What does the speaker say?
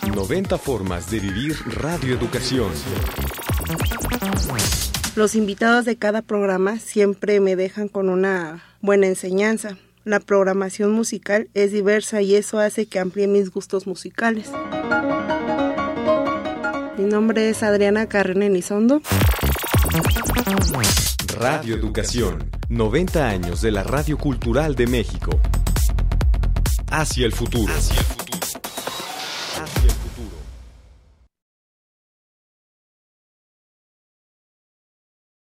90 formas de vivir radioeducación. Los invitados de cada programa siempre me dejan con una buena enseñanza. La programación musical es diversa y eso hace que amplíe mis gustos musicales. Mi nombre es Adriana Carrene Nizondo. Radio Educación, 90 años de la Radio Cultural de México. Hacia el futuro. Hacia el futuro futuro.